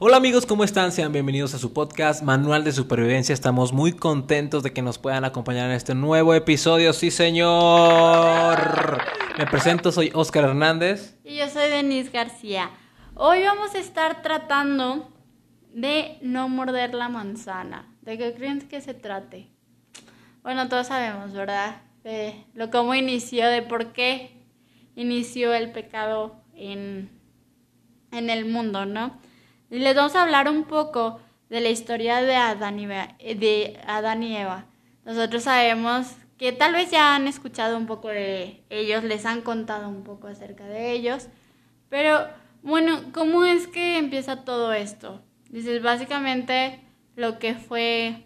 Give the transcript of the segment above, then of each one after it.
Hola amigos, ¿cómo están? Sean bienvenidos a su podcast Manual de Supervivencia. Estamos muy contentos de que nos puedan acompañar en este nuevo episodio. Sí, señor. Me presento, soy Oscar Hernández. Y yo soy Denise García. Hoy vamos a estar tratando de no morder la manzana. ¿De qué creen que se trate? Bueno, todos sabemos, ¿verdad? De lo cómo inició, de por qué inició el pecado en, en el mundo, ¿no? Les vamos a hablar un poco de la historia de Adán y, de Adán y Eva. Nosotros sabemos que tal vez ya han escuchado un poco de ellos, les han contado un poco acerca de ellos, pero bueno, ¿cómo es que empieza todo esto? Dices, básicamente lo que fue,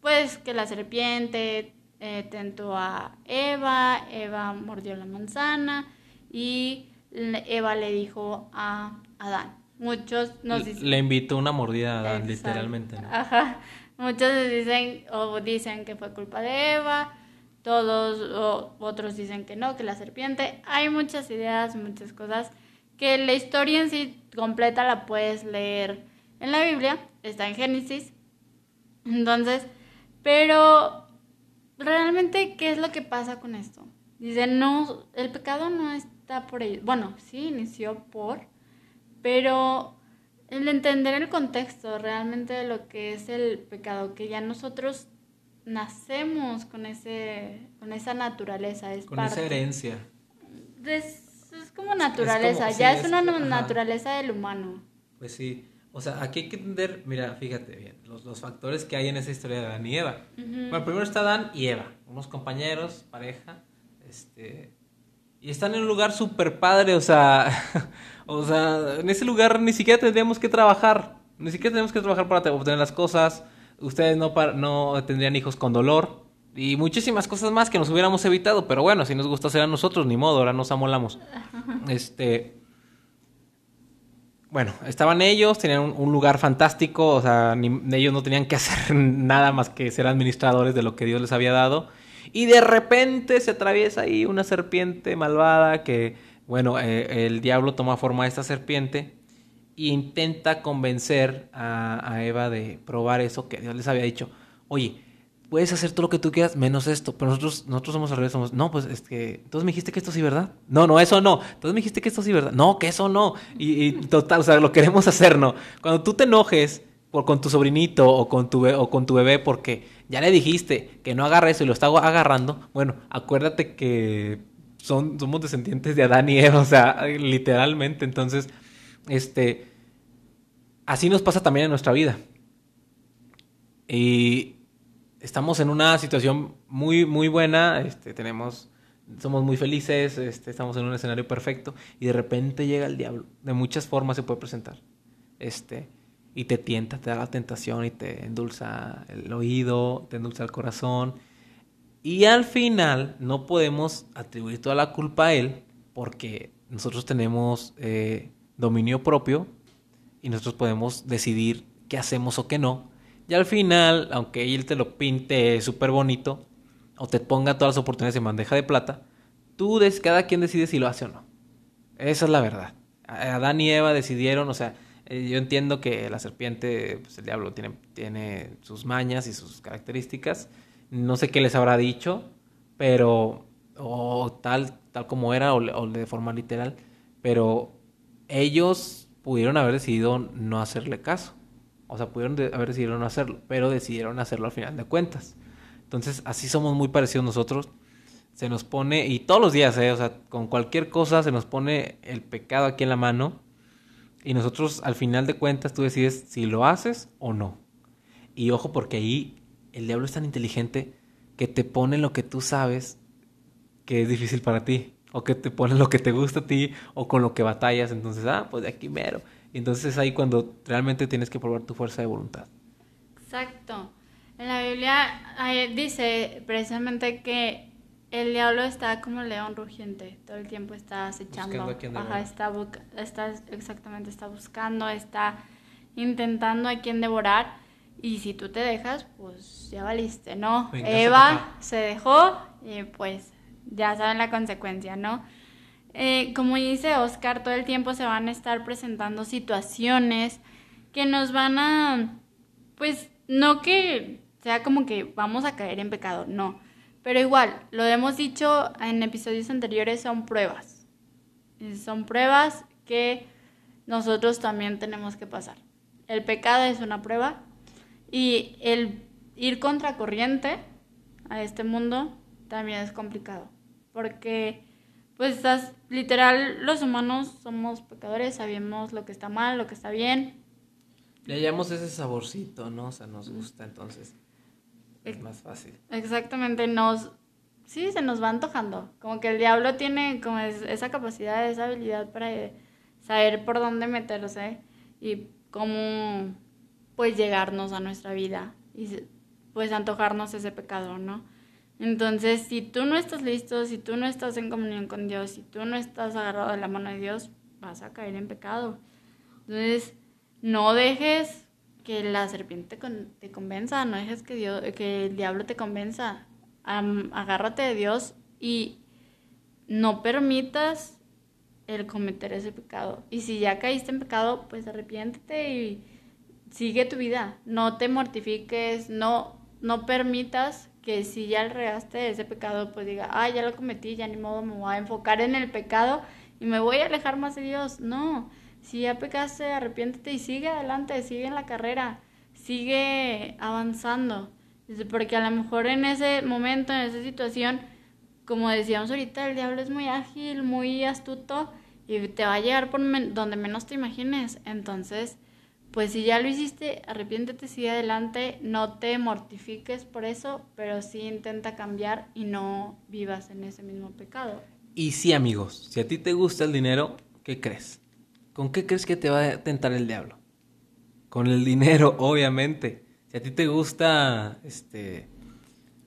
pues que la serpiente eh, tentó a Eva, Eva mordió la manzana y Eva le dijo a Adán, Muchos nos dicen... Le invitó una mordida literalmente. Ajá. Muchos dicen o dicen que fue culpa de Eva, todos o otros dicen que no, que la serpiente. Hay muchas ideas, muchas cosas que la historia en sí completa la puedes leer en la Biblia, está en Génesis. Entonces, pero realmente, ¿qué es lo que pasa con esto? Dice, no, el pecado no está por ellos. Bueno, sí inició por pero el entender el contexto realmente de lo que es el pecado, que ya nosotros nacemos con ese con esa naturaleza, es con esa herencia. Es, como naturaleza, ya es, una naturaleza del humano. Pues sí. O sea, aquí hay que entender, mira, fíjate bien, los, los factores que hay en esa historia de Adán y Eva. Bueno, primero está Adán y Eva, unos compañeros, pareja, este, y están en un lugar súper padre, o sea, O sea, en ese lugar ni siquiera tendríamos que trabajar. Ni siquiera tenemos que trabajar para obtener las cosas. Ustedes no, no tendrían hijos con dolor. Y muchísimas cosas más que nos hubiéramos evitado. Pero bueno, si nos gusta hacer a nosotros, ni modo, ahora nos amolamos. Este. Bueno, estaban ellos, tenían un, lugar fantástico, o sea, ellos no tenían que hacer nada más que ser administradores de lo que Dios les había dado. Y de repente se atraviesa ahí una serpiente malvada que bueno, eh, el diablo toma forma de esta serpiente e intenta convencer a, Eva de probar eso que Dios les había dicho. Oye, puedes hacer todo lo que tú quieras menos esto, pero nosotros, nosotros somos al revés, somos, no, pues es que, entonces me dijiste que esto sí, ¿verdad? No, no, eso no, entonces me dijiste que esto sí, ¿verdad? No, que eso no, y, total, o sea, lo queremos hacer, ¿no? Cuando tú te enojes por, con tu sobrinito o con tu, o con tu bebé porque ya le dijiste que no agarre eso y lo está agarrando, bueno, acuérdate que son, somos descendientes de Adán y Eva, o sea, literalmente. Entonces, este, así nos pasa también en nuestra vida. Y estamos en una situación muy, muy buena, este, tenemos, somos muy felices, este, estamos en un escenario perfecto y de repente llega el diablo. De muchas formas se puede presentar. Este, y te tienta, te da la tentación y te endulza el oído, te endulza el corazón y al final no podemos atribuir toda la culpa a él porque nosotros tenemos eh, dominio propio y nosotros podemos decidir qué hacemos o qué no. Y al final, aunque él te lo pinte súper bonito o te ponga todas las oportunidades en bandeja de plata, tú, des, cada quien decide si lo hace o no. Esa es la verdad. Adán y Eva decidieron, o sea, eh, yo entiendo que la serpiente, pues el diablo tiene, tiene sus mañas y sus características no sé qué les habrá dicho, pero, o tal, tal como era, o, de forma literal, pero ellos pudieron haber decidido no hacerle caso. O sea, pudieron haber decidido no hacerlo, pero decidieron hacerlo al final de cuentas. Entonces, así somos muy parecidos nosotros. Se nos pone, y todos los días, ¿eh? o sea, con cualquier cosa se nos pone el pecado aquí en la mano. Y nosotros, al final de cuentas, tú decides si lo haces o no. Y ojo, porque ahí el diablo es tan inteligente que te pone lo que tú sabes que es difícil para ti, o que te pone lo que te gusta a ti, o con lo que batallas, entonces, ah, pues de aquí mero. Y entonces es ahí cuando realmente tienes que probar tu fuerza de voluntad. Exacto. En la Biblia dice precisamente que el diablo está como león rugiente, todo el tiempo está acechando. Ajá, está, está, exactamente, está buscando, está intentando a quien devorar. Y si tú te dejas, pues ya valiste, ¿no? Eva se dejó y pues ya saben la consecuencia, ¿no? Eh, como dice Oscar, todo el tiempo se van a estar presentando situaciones que nos van a, pues, no que sea como que vamos a caer en pecado, no. Pero igual, lo hemos dicho en episodios anteriores, son pruebas. Son pruebas que nosotros también tenemos que pasar. El pecado es una prueba y el ir contracorriente a este mundo también es complicado. Porque, pues, literal, los humanos somos pecadores, sabemos lo que está mal, lo que está bien. Le hallamos ese saborcito, ¿no? O sea, nos gusta, entonces es más fácil. Exactamente, nos... Sí, se nos va antojando. Como que el diablo tiene como esa capacidad, esa habilidad para saber por dónde meterse y cómo pues llegarnos a nuestra vida y pues antojarnos ese pecado, ¿no? Entonces, si tú no estás listo, si tú no estás en comunión con Dios, si tú no estás agarrado de la mano de Dios, vas a caer en pecado. Entonces, no dejes que la serpiente te convenza, no dejes que, Dios, que el diablo te convenza. agárrate de Dios y no permitas el cometer ese pecado. Y si ya caíste en pecado, pues arrepiéntete y sigue tu vida. No te mortifiques, no, no permitas que si ya regaste ese pecado, pues diga, ah, ya lo cometí, ya ni modo me voy a enfocar en el pecado y me voy a alejar más de Dios. No, si ya pecaste, arrepiéntete y sigue adelante, sigue en la carrera, sigue avanzando. Porque a lo mejor en ese momento, en esa situación, como decíamos ahorita, el diablo es muy ágil, muy astuto y te va a llegar por donde menos te imagines. Entonces, pues si ya lo hiciste, arrepiéntete, sigue adelante, no te mortifiques por eso, pero sí intenta cambiar y no vivas en ese mismo pecado. Y sí, amigos, si a ti te gusta el dinero, ¿qué crees? ¿Con qué crees que te va a tentar el diablo? Con el dinero, obviamente. Si a ti te gusta este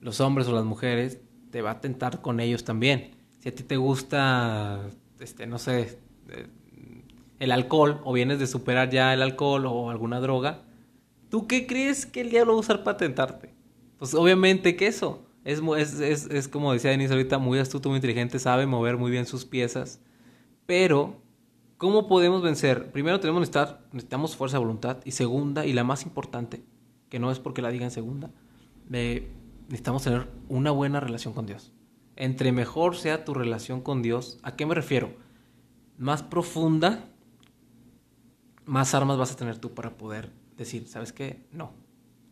los hombres o las mujeres, te va a tentar con ellos también. Si a ti te gusta, este, no sé, eh, el alcohol, o vienes de superar ya el alcohol o alguna droga, ¿tú qué crees que el diablo va a usar para tentarte? Pues obviamente que eso. Es, es, es, es como decía Denise ahorita, muy astuto, muy inteligente, sabe mover muy bien sus piezas. Pero, ¿cómo podemos vencer? Primero tenemos estar, necesitamos fuerza de voluntad. Y segunda, y la más importante, que no es porque la diga en segunda, eh, necesitamos tener una buena relación con Dios. Entre mejor sea tu relación con Dios, ¿a qué me refiero? Más profunda, más armas vas a tener tú para poder decir, ¿sabes qué? No.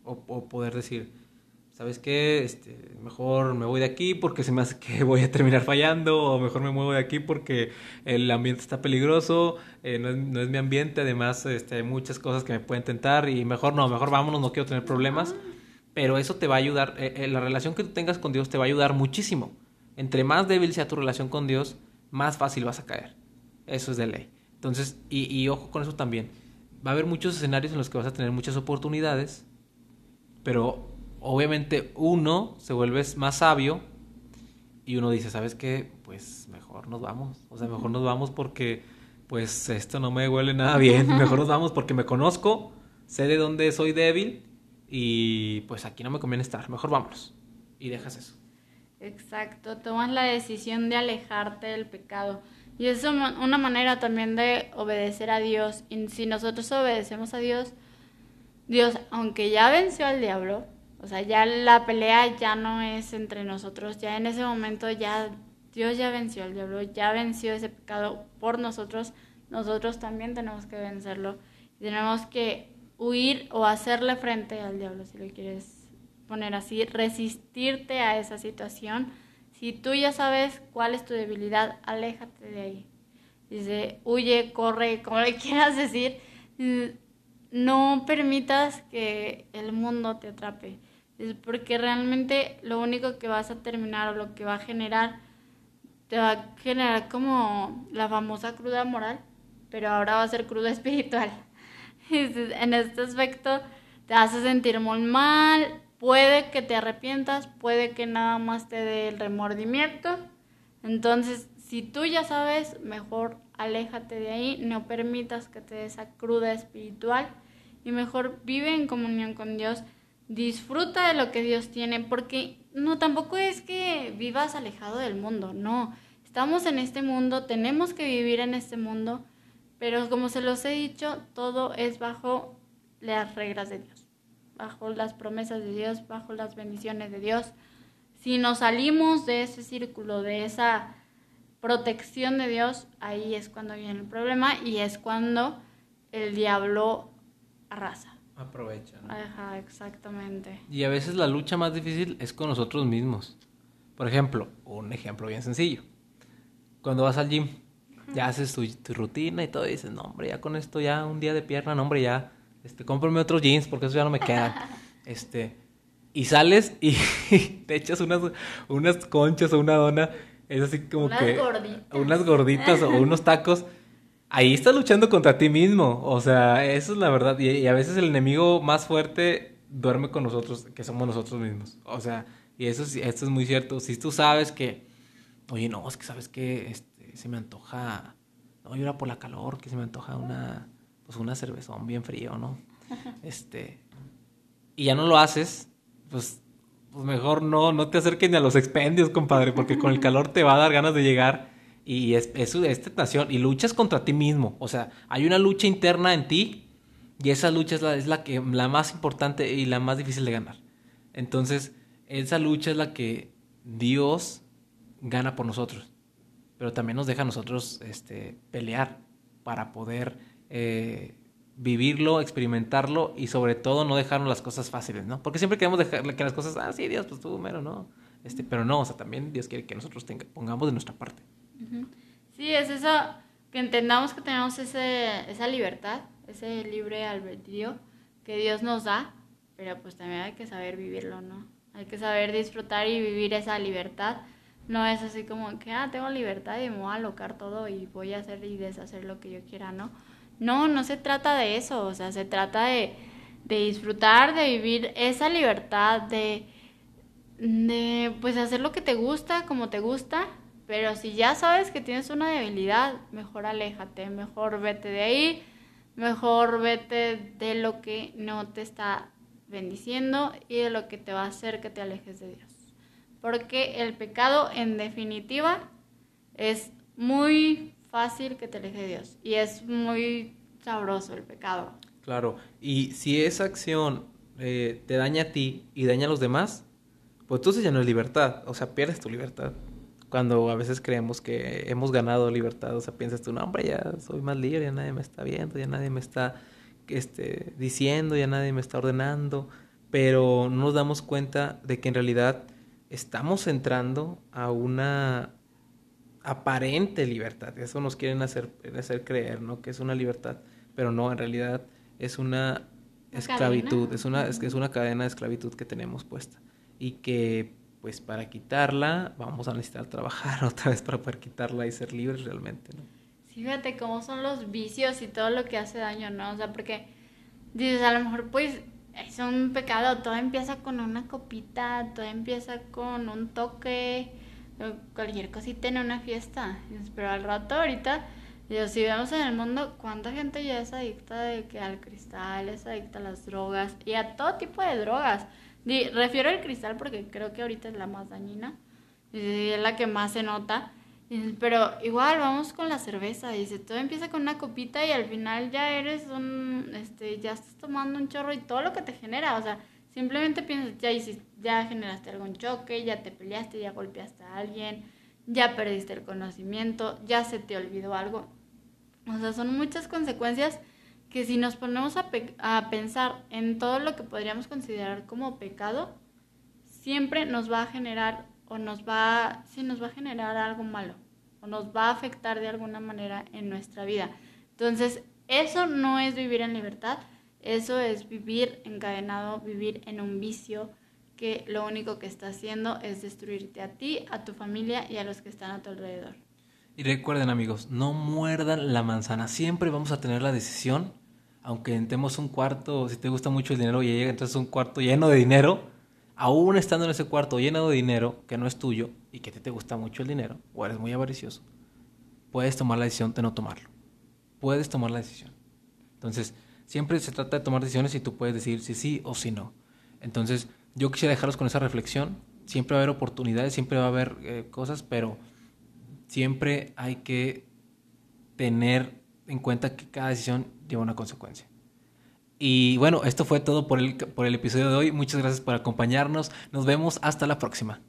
O, poder decir, ¿sabes qué? Este, mejor me voy de aquí porque se me hace que voy a terminar fallando, o mejor me muevo de aquí porque el ambiente está peligroso, eh, no, es, mi ambiente, además este, hay muchas cosas que me pueden tentar y mejor no, mejor vámonos, no quiero tener problemas pero eso te va a ayudar, eh, eh, la relación que tú tengas con Dios te va a ayudar muchísimo. Entre más débil sea tu relación con Dios, más fácil vas a caer. Eso es de ley. Entonces, y, ojo con eso también. Va a haber muchos escenarios en los que vas a tener muchas oportunidades, pero obviamente uno se vuelve más sabio y uno dice, ¿sabes qué? Pues mejor nos vamos. O sea, mejor nos vamos porque pues esto no me huele nada bien. Mejor nos vamos porque me conozco, sé de dónde soy débil y pues aquí no me conviene estar, mejor vámonos. Y dejas eso. Exacto, tomas la decisión de alejarte del pecado. Y es una manera también de obedecer a Dios. Y si nosotros obedecemos a Dios, Dios, aunque ya venció al diablo, o sea, ya la pelea ya no es entre nosotros, ya en ese momento ya Dios ya venció al diablo, ya venció ese pecado por nosotros, nosotros también tenemos que vencerlo. Y tenemos que huir o hacerle frente al diablo, si lo quieres poner así, resistirte a esa situación. Si tú ya sabes cuál es tu debilidad, aléjate de ahí. Dice, huye, corre, como le quieras decir. No permitas que el mundo te atrape. Porque realmente lo único que vas a terminar o lo que va a generar, te va a generar como la famosa cruda moral, pero ahora va a ser cruda espiritual. en este aspecto te hace sentir muy mal, puede que te arrepientas, puede que nada más te dé el remordimiento. Entonces, si tú ya sabes, mejor aléjate de ahí, no permitas que te dé esa cruda espiritual y mejor vive en comunión con Dios, disfruta de lo que Dios tiene, porque no tampoco es que vivas alejado del mundo, no. Estamos en este mundo, tenemos que vivir en este mundo, pero como se los he dicho, todo es bajo las reglas de Dios, bajo las promesas de Dios, bajo las bendiciones de Dios. Si nos salimos de ese círculo, de esa protección de Dios, ahí es cuando viene el problema y es cuando el diablo arrasa. Aprovecha. Ajá, exactamente. Y a veces la lucha más difícil es con nosotros mismos. Por ejemplo, un ejemplo bien sencillo. Cuando vas al gym, ya haces tu, rutina y todo, y dices, no, hombre, ya con esto, ya un día de pierna, no, hombre, ya, este, cómprame otros jeans porque eso ya no me queda. este, y sales y te echas unas, unas conchas o una dona, es así como unas que... Gorditas. Unas gorditas o unos tacos. Ahí estás luchando contra ti mismo, o sea, eso es la verdad. Y, y a veces el enemigo más fuerte duerme con nosotros, que somos nosotros mismos. O sea, y eso, esto es muy cierto. Si tú sabes que, oye, no, es que sabes que este, se me antoja, no, yo era por la calor, que se me antoja una, pues una cervezón bien frío, ¿no? Este, y ya no lo haces, pues, pues mejor no, no te acerques ni a los expendios, compadre, porque con el calor te va a dar ganas de llegar y es, es, es tentación y luchas contra ti mismo. O sea, hay una lucha interna en ti y esa lucha es la, es la, que, la más importante y la más difícil de ganar. Entonces, esa lucha es la que Dios gana por nosotros, pero también nos deja a nosotros este, pelear para poder eh, vivirlo, experimentarlo y sobre todo no dejarnos las cosas fáciles, ¿no? Porque siempre queremos dejar que las cosas, ah, sí, Dios, pues tú, mero, ¿no? Este, pero no, o sea, también Dios quiere que nosotros tenga, pongamos de nuestra parte. Sí, es eso, que entendamos que tenemos ese, esa libertad, ese libre albedrío que Dios nos da, pero pues también hay que saber vivirlo, ¿no? Hay que saber disfrutar y vivir esa libertad. No es así como que, ah, tengo libertad y me voy a alocar todo y voy a hacer y deshacer lo que yo quiera, ¿no? No, no se trata de eso, o sea, se trata de, de disfrutar, de vivir esa libertad, de, de pues hacer lo que te gusta, como te gusta, pero si ya sabes que tienes una debilidad, mejor aléjate, mejor vete de ahí, mejor vete de lo que no te está bendiciendo y de lo que te va a hacer que te alejes de Dios. Porque el pecado en definitiva es muy fácil que te aleje Dios y es muy sabroso el pecado. Claro, y si esa acción eh, te daña a ti y daña a los demás, pues entonces ya no es libertad, o sea, pierdes tu libertad. Cuando a veces creemos que hemos ganado libertad, o sea, piensas tú, no, hombre, ya soy más libre, ya nadie me está viendo, ya nadie me está este, diciendo, ya nadie me está ordenando, pero no nos damos cuenta de que en realidad estamos entrando a una aparente libertad. Eso nos quieren hacer, hacer creer, ¿no? Que es una libertad, pero no, en realidad es una esclavitud, es una, es, es una cadena de esclavitud que tenemos puesta y que pues para quitarla vamos a necesitar trabajar otra vez para poder quitarla y ser libres realmente, ¿no? fíjate cómo son los vicios y todo lo que hace daño, ¿no? O sea, porque dices, a lo mejor pues es un pecado, todo empieza con una copita, todo empieza con un toque, cualquier cosita en una fiesta. Pero al rato ahorita, si vemos en el mundo, ¿cuánta gente ya es adicta de que al cristal, es adicta a las drogas y a todo tipo de drogas? refiero al cristal porque creo que ahorita es la más dañina, y es la que más se nota pero igual vamos con la cerveza, dice, todo empieza con una copita y al final ya eres un, este, ya estás tomando un chorro y todo lo que te genera, o sea, simplemente piensas, ya hiciste, ya generaste algún choque, ya te peleaste, ya golpeaste a alguien, ya perdiste el conocimiento, ya se te olvidó algo. O sea, son muchas consecuencias que si nos ponemos a, pensar en todo lo que podríamos considerar como pecado, siempre nos va a generar o nos va, sí, nos va a generar algo malo o nos va a afectar de alguna manera en nuestra vida. Entonces, eso no es vivir en libertad, eso es vivir encadenado, vivir en un vicio que lo único que está haciendo es destruirte a ti, a tu familia y a los que están a tu alrededor. Y recuerden amigos, no muerdan la manzana, siempre vamos a tener la decisión, aunque entremos un cuarto, si te gusta mucho el dinero y llega entonces un cuarto lleno de dinero, aún estando en ese cuarto lleno de dinero que no es tuyo y que ti te gusta mucho el dinero o eres muy avaricioso, puedes tomar la decisión de no tomarlo. Puedes tomar la decisión. Entonces, siempre se trata de tomar decisiones y tú puedes decir si sí o si no. Entonces, yo quisiera dejarlos con esa reflexión. Siempre va a haber oportunidades, siempre va a haber eh, cosas, pero siempre hay que tener en cuenta que cada decisión lleva una consecuencia. Y bueno, esto fue todo por el, por el episodio de hoy. Muchas gracias por acompañarnos. Nos vemos hasta la próxima.